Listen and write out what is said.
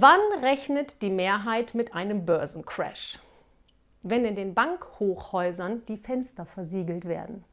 Wann rechnet die Mehrheit mit einem Börsencrash? Wenn in den Bankhochhäusern die Fenster versiegelt werden.